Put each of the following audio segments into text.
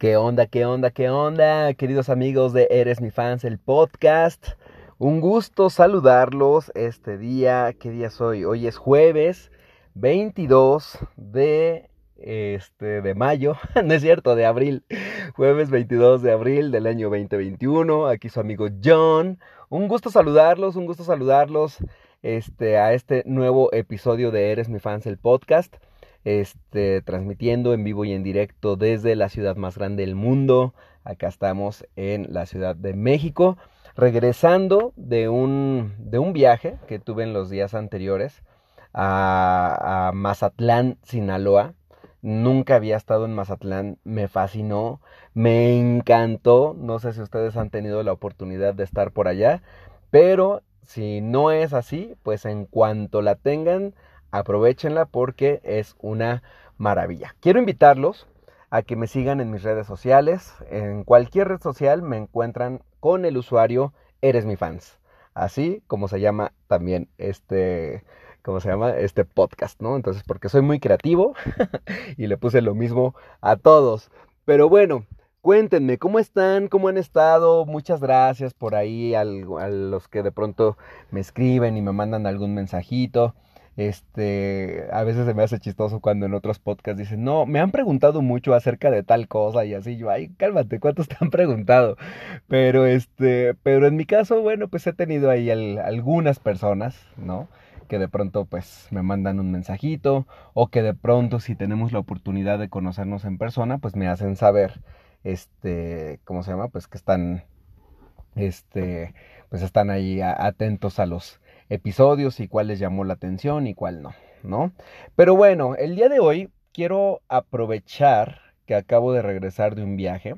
¿Qué onda, qué onda, qué onda, queridos amigos de Eres mi fans, el podcast? Un gusto saludarlos este día. ¿Qué día soy? Hoy es jueves 22 de este de mayo, no es cierto, de abril. Jueves 22 de abril del año 2021. Aquí su amigo John. Un gusto saludarlos, un gusto saludarlos este a este nuevo episodio de Eres mi fans, el podcast este, transmitiendo en vivo y en directo desde la ciudad más grande del mundo. Acá estamos en la Ciudad de México, regresando de un, de un viaje que tuve en los días anteriores a, a Mazatlán, Sinaloa. Nunca había estado en Mazatlán, me fascinó, me encantó. No sé si ustedes han tenido la oportunidad de estar por allá, pero si no es así, pues en cuanto la tengan, aprovechenla porque es una maravilla. Quiero invitarlos a que me sigan en mis redes sociales. En cualquier red social me encuentran con el usuario Eres mi fans. Así como se llama también este, ¿cómo se llama? Este podcast, ¿no? Entonces, porque soy muy creativo y le puse lo mismo a todos. Pero bueno, cuéntenme, ¿cómo están? ¿Cómo han estado? Muchas gracias por ahí a los que de pronto me escriben y me mandan algún mensajito. Este, a veces se me hace chistoso cuando en otros podcasts dicen, no, me han preguntado mucho acerca de tal cosa y así yo, ay, cálmate, ¿cuántos te han preguntado? Pero este, pero en mi caso, bueno, pues he tenido ahí algunas personas, ¿no? que de pronto pues me mandan un mensajito o que de pronto si tenemos la oportunidad de conocernos en persona pues me hacen saber este cómo se llama pues que están este pues están ahí atentos a los episodios y cuál les llamó la atención y cuál no, ¿no? Pero bueno, el día de hoy quiero aprovechar que acabo de regresar de un viaje.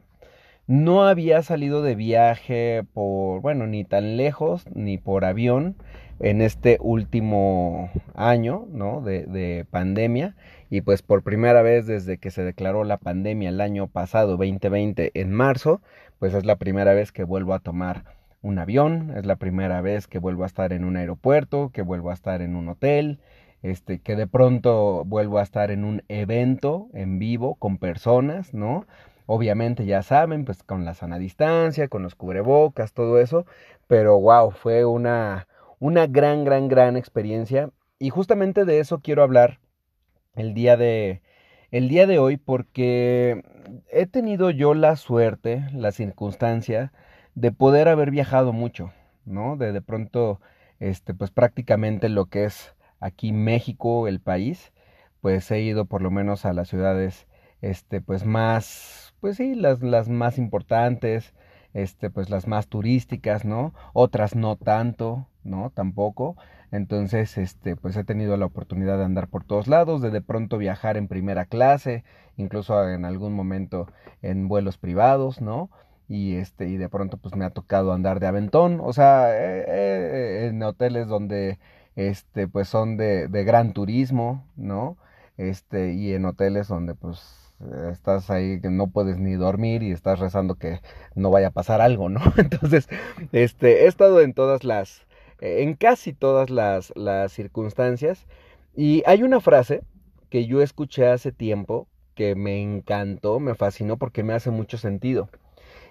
No había salido de viaje por, bueno, ni tan lejos, ni por avión en este último año, ¿no? De, de, pandemia. Y pues por primera vez desde que se declaró la pandemia el año pasado, 2020, en marzo, pues es la primera vez que vuelvo a tomar un avión, es la primera vez que vuelvo a estar en un aeropuerto, que vuelvo a estar en un hotel, este, que de pronto vuelvo a estar en un evento en vivo con personas, ¿no? Obviamente ya saben, pues con la sana distancia, con los cubrebocas, todo eso, pero wow, fue una, una gran, gran, gran experiencia y justamente de eso quiero hablar el día de, el día de hoy porque he tenido yo la suerte, la circunstancia, de poder haber viajado mucho, ¿no? De de pronto, este, pues prácticamente lo que es aquí México, el país, pues he ido por lo menos a las ciudades, este, pues más, pues sí, las, las más importantes, este, pues las más turísticas, ¿no? Otras no tanto, ¿no? Tampoco. Entonces, este, pues he tenido la oportunidad de andar por todos lados, de de pronto viajar en primera clase, incluso en algún momento en vuelos privados, ¿no? Y este y de pronto pues me ha tocado andar de aventón o sea eh, eh, en hoteles donde este pues son de, de gran turismo no este y en hoteles donde pues estás ahí que no puedes ni dormir y estás rezando que no vaya a pasar algo no entonces este he estado en todas las en casi todas las las circunstancias y hay una frase que yo escuché hace tiempo que me encantó me fascinó porque me hace mucho sentido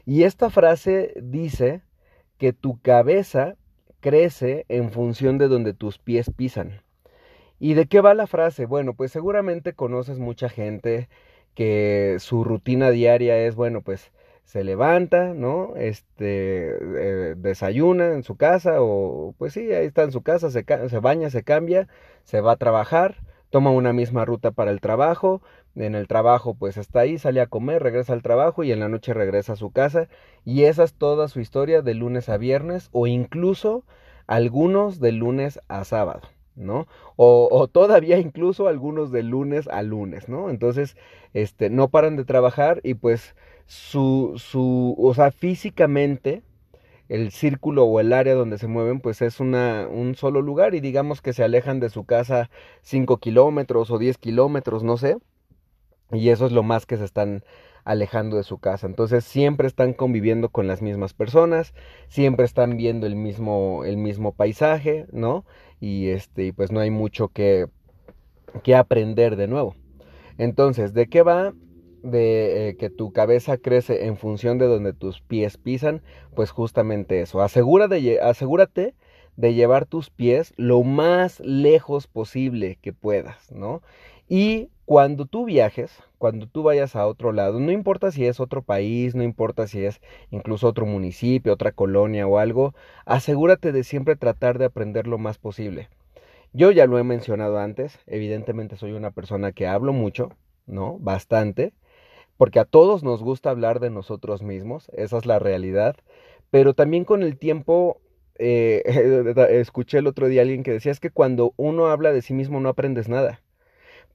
y esta frase dice que tu cabeza crece en función de donde tus pies pisan. ¿Y de qué va la frase? Bueno, pues seguramente conoces mucha gente que su rutina diaria es, bueno, pues se levanta, ¿no? Este, eh, desayuna en su casa o pues sí, ahí está en su casa, se, se baña, se cambia, se va a trabajar, toma una misma ruta para el trabajo, en el trabajo pues está ahí, sale a comer, regresa al trabajo y en la noche regresa a su casa y esa es toda su historia de lunes a viernes o incluso algunos de lunes a sábado. ¿no? O, o, todavía incluso algunos de lunes a lunes, ¿no? Entonces, este, no paran de trabajar y pues su, su, o sea, físicamente el círculo o el área donde se mueven pues es una, un solo lugar y digamos que se alejan de su casa 5 kilómetros o 10 kilómetros, no sé, y eso es lo más que se están alejando de su casa. Entonces siempre están conviviendo con las mismas personas, siempre están viendo el mismo, el mismo paisaje, ¿no? Y este, pues no hay mucho que, que aprender de nuevo. Entonces, ¿de qué va de eh, que tu cabeza crece en función de donde tus pies pisan, pues justamente eso. Asegúrate de llevar tus pies lo más lejos posible que puedas, ¿no? Y cuando tú viajes, cuando tú vayas a otro lado, no importa si es otro país, no importa si es incluso otro municipio, otra colonia o algo, asegúrate de siempre tratar de aprender lo más posible. Yo ya lo he mencionado antes, evidentemente soy una persona que hablo mucho, ¿no? Bastante, porque a todos nos gusta hablar de nosotros mismos, esa es la realidad, pero también con el tiempo eh, escuché el otro día a alguien que decía es que cuando uno habla de sí mismo no aprendes nada,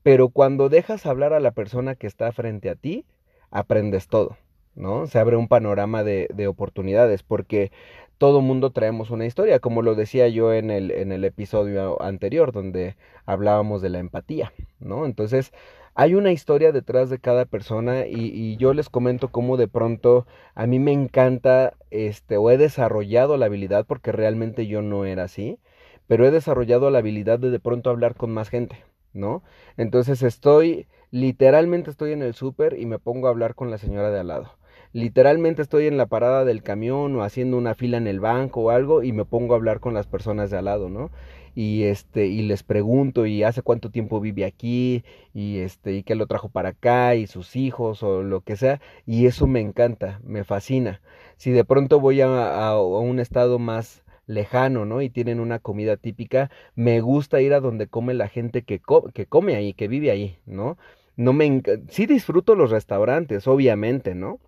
pero cuando dejas hablar a la persona que está frente a ti, aprendes todo, ¿no? Se abre un panorama de, de oportunidades, porque todo mundo traemos una historia, como lo decía yo en el, en el episodio anterior, donde hablábamos de la empatía, ¿no? Entonces, hay una historia detrás de cada persona y, yo les comento cómo de pronto a mí me encanta, este, o he desarrollado la habilidad, porque realmente yo no era así, pero he desarrollado la habilidad de de pronto hablar con más gente, ¿no? Entonces estoy, literalmente estoy en el súper y me pongo a hablar con la señora de al lado. Literalmente estoy en la parada del camión o haciendo una fila en el banco o algo y me pongo a hablar con las personas de al lado, ¿no? Y este y les pregunto y hace cuánto tiempo vive aquí y este y qué lo trajo para acá y sus hijos o lo que sea y eso me encanta, me fascina. Si de pronto voy a, a, un estado más lejano, ¿no? Y tienen una comida típica, me gusta ir a donde come la gente que, que come ahí, que vive ahí, ¿no? No me sí disfruto los restaurantes, obviamente, ¿no?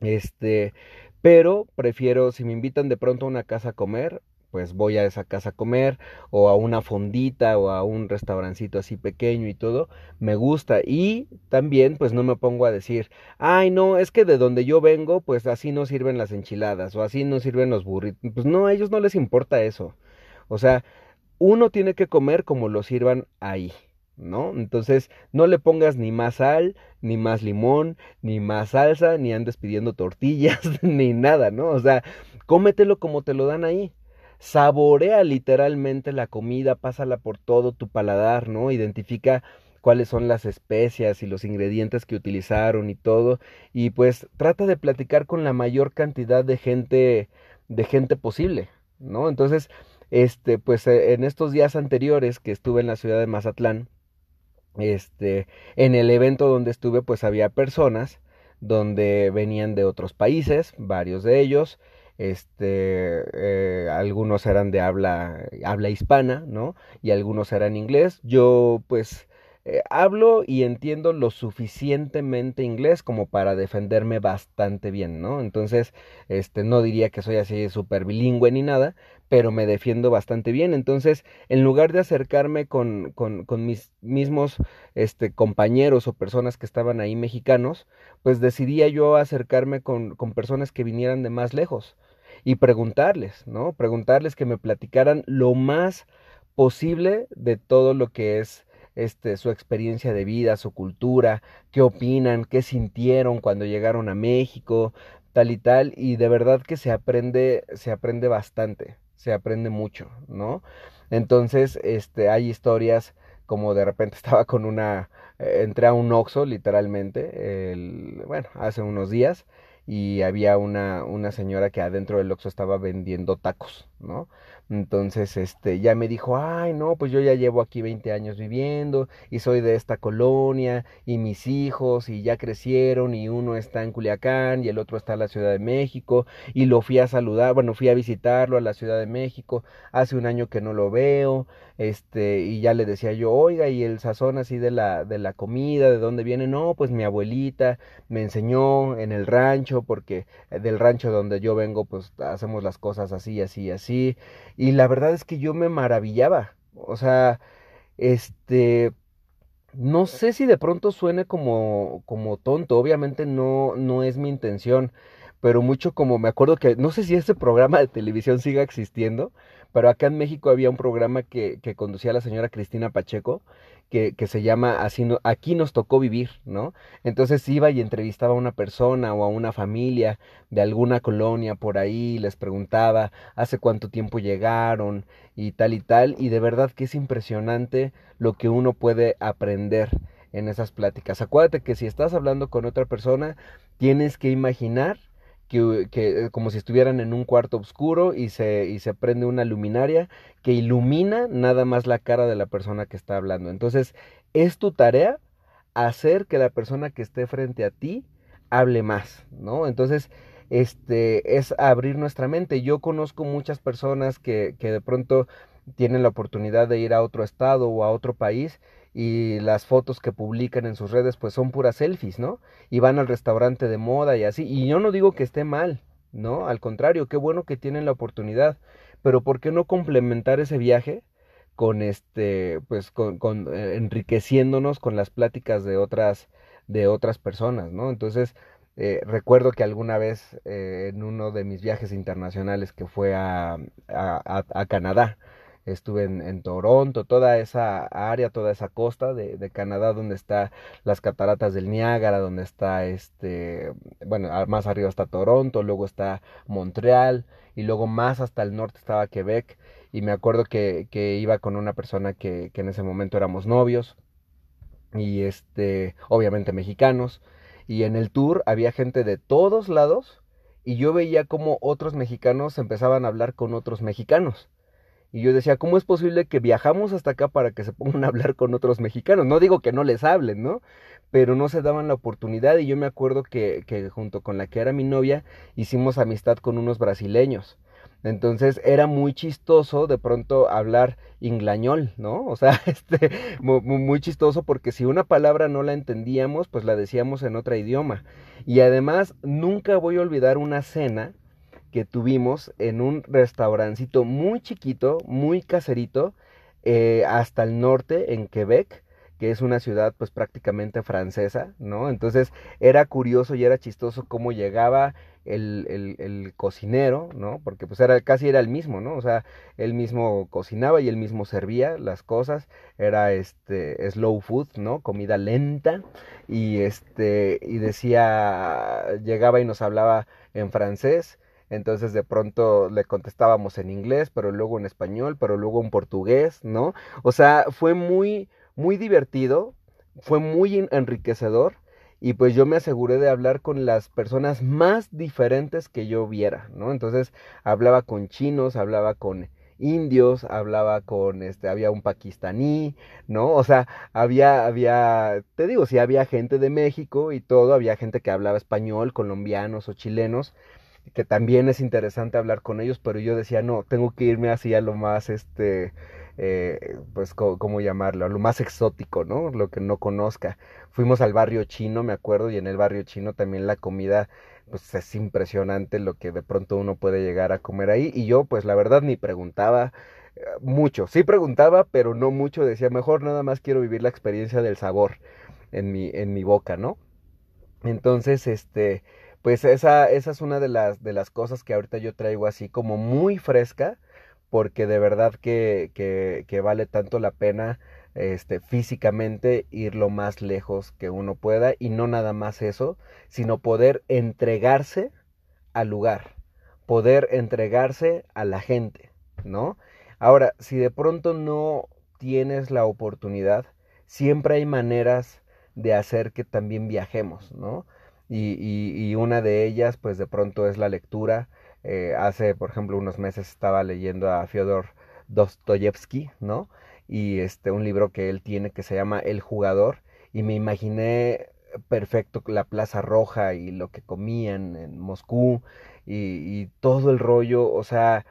Este, pero prefiero si me invitan de pronto a una casa a comer, pues voy a esa casa a comer o a una fondita o a un restaurancito así pequeño y todo, me gusta y también pues no me pongo a decir, ay no, es que de donde yo vengo pues así no sirven las enchiladas o así no sirven los burritos, pues no, a ellos no les importa eso, o sea, uno tiene que comer como lo sirvan ahí. ¿no? Entonces, no le pongas ni más sal, ni más limón, ni más salsa, ni andes pidiendo tortillas, ni nada, ¿no? O sea, cómetelo como te lo dan ahí saborea literalmente la comida, pásala por todo tu paladar, ¿no? Identifica cuáles son las especias y los ingredientes que utilizaron y todo y pues trata de platicar con la mayor cantidad de gente de gente posible, ¿no? Entonces, este pues eh, en estos días anteriores que estuve en la ciudad de Mazatlán, este en el evento donde estuve pues había personas donde venían de otros países, varios de ellos, este, eh, algunos eran de habla, habla hispana, ¿no? Y algunos eran inglés. Yo, pues, eh, hablo y entiendo lo suficientemente inglés como para defenderme bastante bien, ¿no? Entonces, este, no diría que soy así súper bilingüe ni nada, pero me defiendo bastante bien. Entonces, en lugar de acercarme con, con, mis mismos este, compañeros o personas que estaban ahí mexicanos, pues decidía yo acercarme con, con personas que vinieran de más lejos y preguntarles, ¿no? Preguntarles que me platicaran lo más posible de todo lo que es este su experiencia de vida, su cultura, qué opinan, qué sintieron cuando llegaron a México, tal y tal y de verdad que se aprende se aprende bastante, se aprende mucho, ¿no? Entonces, este hay historias como de repente estaba con una eh, entré a un Oxxo literalmente el, bueno, hace unos días y había una, una señora que adentro del Oxxo estaba vendiendo tacos, ¿no? Entonces, este, ya me dijo, ay, no, pues yo ya llevo aquí 20 años viviendo y soy de esta colonia y mis hijos y ya crecieron y uno está en Culiacán y el otro está en la Ciudad de México y lo fui a saludar, bueno, fui a visitarlo a la Ciudad de México, hace un año que no lo veo, este, y ya le decía yo, oiga, y el sazón así de la, de la comida, ¿de dónde viene? No, pues mi abuelita me enseñó en el rancho, porque eh, del rancho donde yo vengo, pues hacemos las cosas así, así, así, y la verdad es que yo me maravillaba, o sea, este, no sé si de pronto suene como, como tonto, obviamente no, no es mi intención, pero mucho como me acuerdo que, no sé si ese programa de televisión siga existiendo, pero acá en México había un programa que, que conducía la señora Cristina Pacheco, que, se llama Así no, Aquí nos tocó vivir, ¿no? Entonces iba y entrevistaba a una persona o a una familia de alguna colonia por ahí, les preguntaba hace cuánto tiempo llegaron y tal y tal, y de verdad que es impresionante lo que uno puede aprender en esas pláticas. Acuérdate que si estás hablando con otra persona, tienes que imaginar que, como si estuvieran en un cuarto oscuro y se, y se prende una luminaria que ilumina nada más la cara de la persona que está hablando. Entonces, es tu tarea hacer que la persona que esté frente a ti hable más, ¿no? Entonces, este, es abrir nuestra mente. Yo conozco muchas personas que, que de pronto tienen la oportunidad de ir a otro estado o a otro país y las fotos que publican en sus redes pues son puras selfies, ¿no? Y van al restaurante de moda y así. Y yo no digo que esté mal, ¿no? Al contrario, qué bueno que tienen la oportunidad. Pero ¿por qué no complementar ese viaje con este, pues con, eh, enriqueciéndonos con las pláticas de otras, de otras personas, ¿no? Entonces, eh, recuerdo que alguna vez eh, en uno de mis viajes internacionales que fue a, a Canadá, estuve en, Toronto, toda esa área, toda esa costa de, de, Canadá donde está las cataratas del Niágara, donde está este, bueno, más arriba está Toronto, luego está Montreal y luego más hasta el norte estaba Quebec y me acuerdo que, iba con una persona que, que en ese momento éramos novios y este, obviamente mexicanos y en el tour había gente de todos lados y yo veía como otros mexicanos empezaban a hablar con otros mexicanos. Y yo decía, ¿cómo es posible que viajamos hasta acá para que se pongan a hablar con otros mexicanos? No digo que no les hablen, ¿no? Pero no se daban la oportunidad y yo me acuerdo que, que junto con la que era mi novia hicimos amistad con unos brasileños. Entonces era muy chistoso de pronto hablar inglañol, ¿no? O sea, este, muy, muy, chistoso porque si una palabra no la entendíamos, pues la decíamos en otro idioma. Y además, nunca voy a olvidar una cena que tuvimos en un restaurancito muy chiquito, muy caserito, eh, hasta el norte, en Quebec, que es una ciudad pues prácticamente francesa, ¿no? Entonces era curioso y era chistoso cómo llegaba el, el, el, cocinero, ¿no? Porque pues era casi era el mismo, ¿no? O sea, él mismo cocinaba y él mismo servía las cosas, era este slow food, ¿no? Comida lenta y este y decía llegaba y nos hablaba en francés entonces de pronto le contestábamos en inglés, pero luego en español, pero luego en portugués, ¿no? O sea, fue muy, muy divertido, fue muy enriquecedor y pues yo me aseguré de hablar con las personas más diferentes que yo viera, ¿no? Entonces hablaba con chinos, hablaba con indios, hablaba con este, había un pakistaní, ¿no? O sea, había, había, te digo, sí había gente de México y todo, había gente que hablaba español, colombianos o chilenos, que también es interesante hablar con ellos, pero yo decía, no, tengo que irme así a lo más, este, eh, pues, ¿cómo llamarlo? A lo más exótico, ¿no? Lo que no conozca. Fuimos al barrio chino, me acuerdo, y en el barrio chino también la comida, pues es impresionante lo que de pronto uno puede llegar a comer ahí. Y yo, pues la verdad, ni preguntaba eh, mucho. Sí preguntaba, pero no mucho. Decía, mejor nada más quiero vivir la experiencia del sabor en mi, en mi boca, ¿no? Entonces, este, pues esa, esa es una de las, de las cosas que ahorita yo traigo así como muy fresca, porque de verdad que, que, que vale tanto la pena este, físicamente ir lo más lejos que uno pueda y no nada más eso, sino poder entregarse al lugar, poder entregarse a la gente, ¿no? Ahora, si de pronto no tienes la oportunidad, siempre hay maneras de hacer que también viajemos, ¿no? Y, y, y, una de ellas pues de pronto es la lectura. Eh, hace por ejemplo unos meses estaba leyendo a Fyodor Dostoyevsky, ¿no? Y este un libro que él tiene que se llama El jugador y me imaginé perfecto la Plaza Roja y lo que comían en Moscú y, y todo el rollo, o sea,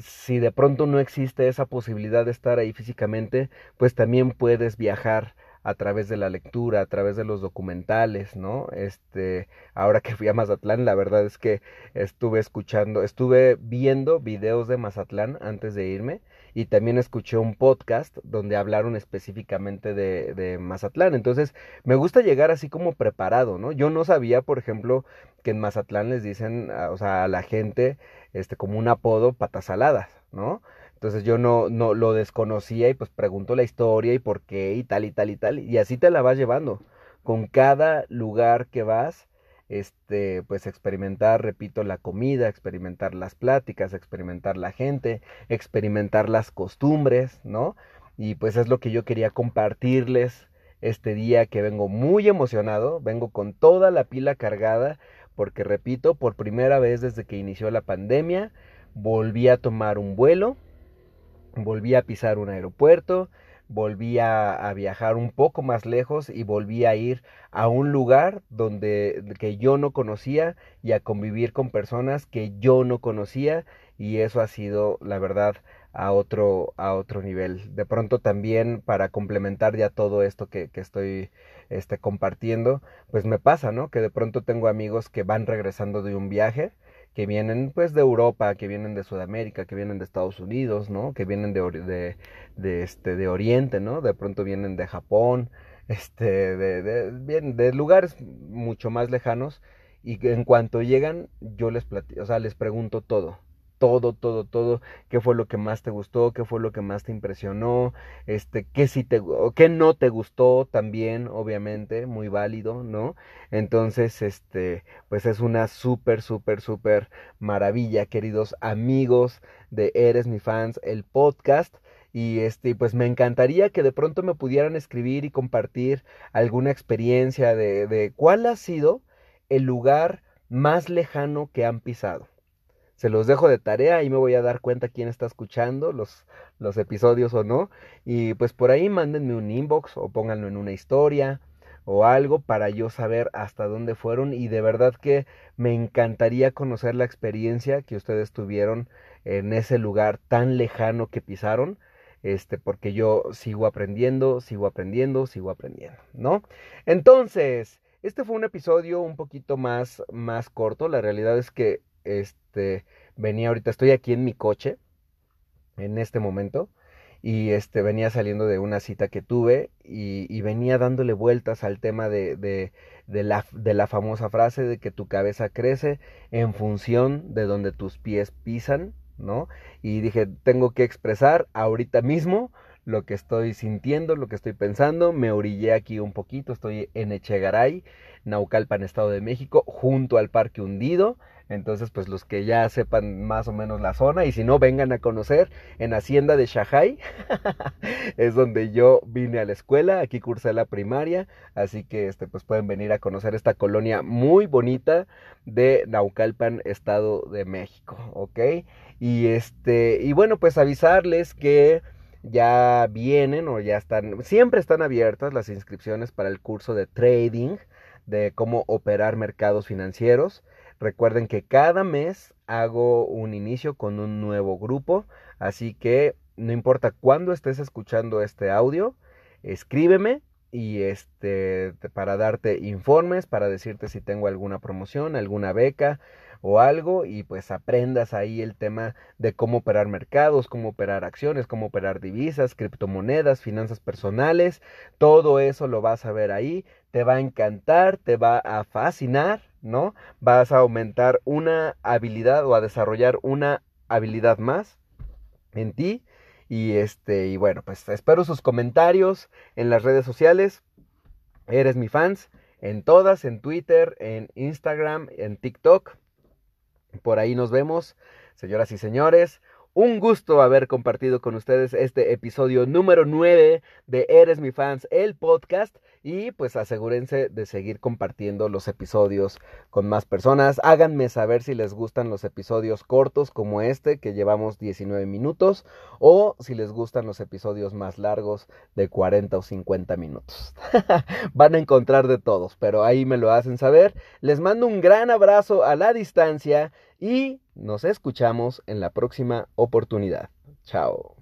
si de pronto no existe esa posibilidad de estar ahí físicamente, pues también puedes viajar a través de la lectura, a través de los documentales, ¿no? Este, ahora que fui a Mazatlán, la verdad es que estuve escuchando, estuve viendo videos de Mazatlán antes de irme y también escuché un podcast donde hablaron específicamente de, de Mazatlán. Entonces, me gusta llegar así como preparado, ¿no? Yo no sabía, por ejemplo, que en Mazatlán les dicen, o sea, a la gente, este, como un apodo, patas saladas, ¿no? Entonces yo no, no lo desconocía y pues pregunto la historia y por qué y tal y tal y tal. Y así te la vas llevando. Con cada lugar que vas, este, pues experimentar, repito, la comida, experimentar las pláticas, experimentar la gente, experimentar las costumbres, ¿no? Y pues es lo que yo quería compartirles este día que vengo muy emocionado, vengo con toda la pila cargada, porque repito, por primera vez desde que inició la pandemia, volví a tomar un vuelo, volví a pisar un aeropuerto, volví a, viajar un poco más lejos y volví a ir a un lugar donde que yo no conocía y a convivir con personas que yo no conocía y eso ha sido la verdad a otro a otro nivel. De pronto también para complementar ya todo esto que, que estoy este compartiendo pues me pasa no que de pronto tengo amigos que van regresando de un viaje que vienen pues de Europa, que vienen de Sudamérica, que vienen de Estados Unidos, ¿no? Que vienen de, de, de este, de Oriente, ¿no? De pronto vienen de Japón, este, de, de, bien, de lugares mucho más lejanos y en cuanto llegan yo les platico, o sea, les pregunto todo, todo, todo, todo, qué fue lo que más te gustó, qué fue lo que más te impresionó, este, qué sí te, qué no te gustó también, obviamente, muy válido, ¿no? Entonces, este, pues es una súper, súper, súper maravilla, queridos amigos de Eres mi fans, el podcast. Y este, pues me encantaría que de pronto me pudieran escribir y compartir alguna experiencia de, de cuál ha sido el lugar más lejano que han pisado se los dejo de tarea y me voy a dar cuenta quién está escuchando los, los episodios o no. Y pues por ahí mándenme un inbox o pónganlo en una historia o algo para yo saber hasta dónde fueron y de verdad que me encantaría conocer la experiencia que ustedes tuvieron en ese lugar tan lejano que pisaron este porque yo sigo aprendiendo, sigo aprendiendo, sigo aprendiendo, ¿no? Entonces, este fue un episodio un poquito más más corto, la realidad es que este, venía ahorita, estoy aquí en mi coche, en este momento, y este, venía saliendo de una cita que tuve y, venía dándole vueltas al tema de, de, la, de la famosa frase de que tu cabeza crece en función de donde tus pies pisan, ¿no? Y dije, tengo que expresar ahorita mismo lo que estoy sintiendo, lo que estoy pensando. Me orillé aquí un poquito, estoy en Echegaray, Naucalpan, Estado de México, junto al Parque Hundido. Entonces, pues los que ya sepan más o menos la zona y si no, vengan a conocer en Hacienda de Shahai. es donde yo vine a la escuela, aquí cursé la primaria, así que este pues pueden venir a conocer esta colonia muy bonita de Naucalpan, Estado de México, ¿ok? Y este y bueno, pues avisarles que ya vienen o ya están, siempre están abiertas las inscripciones para el curso de trading, de cómo operar mercados financieros. Recuerden que cada mes hago un inicio con un nuevo grupo, así que no importa cuándo estés escuchando este audio, escríbeme y este para darte informes, para decirte si tengo alguna promoción, alguna beca o algo y pues aprendas ahí el tema de cómo operar mercados, cómo operar acciones, cómo operar divisas, criptomonedas, finanzas personales, todo eso lo vas a ver ahí, te va a encantar, te va a fascinar ¿no? Vas a aumentar una habilidad o a desarrollar una habilidad más en ti. Y este, y bueno, pues espero sus comentarios en las redes sociales. Eres mi fans en todas, en Twitter, en Instagram, en TikTok. Por ahí nos vemos, señoras y señores. Un gusto haber compartido con ustedes este episodio número 9 de Eres mi fans, el podcast. Y pues asegúrense de seguir compartiendo los episodios con más personas. Háganme saber si les gustan los episodios cortos como este, que llevamos 19 minutos, o si les gustan los episodios más largos de 40 o 50 minutos. Van a encontrar de todos, pero ahí me lo hacen saber. Les mando un gran abrazo a la distancia y nos escuchamos en la próxima oportunidad. Chao.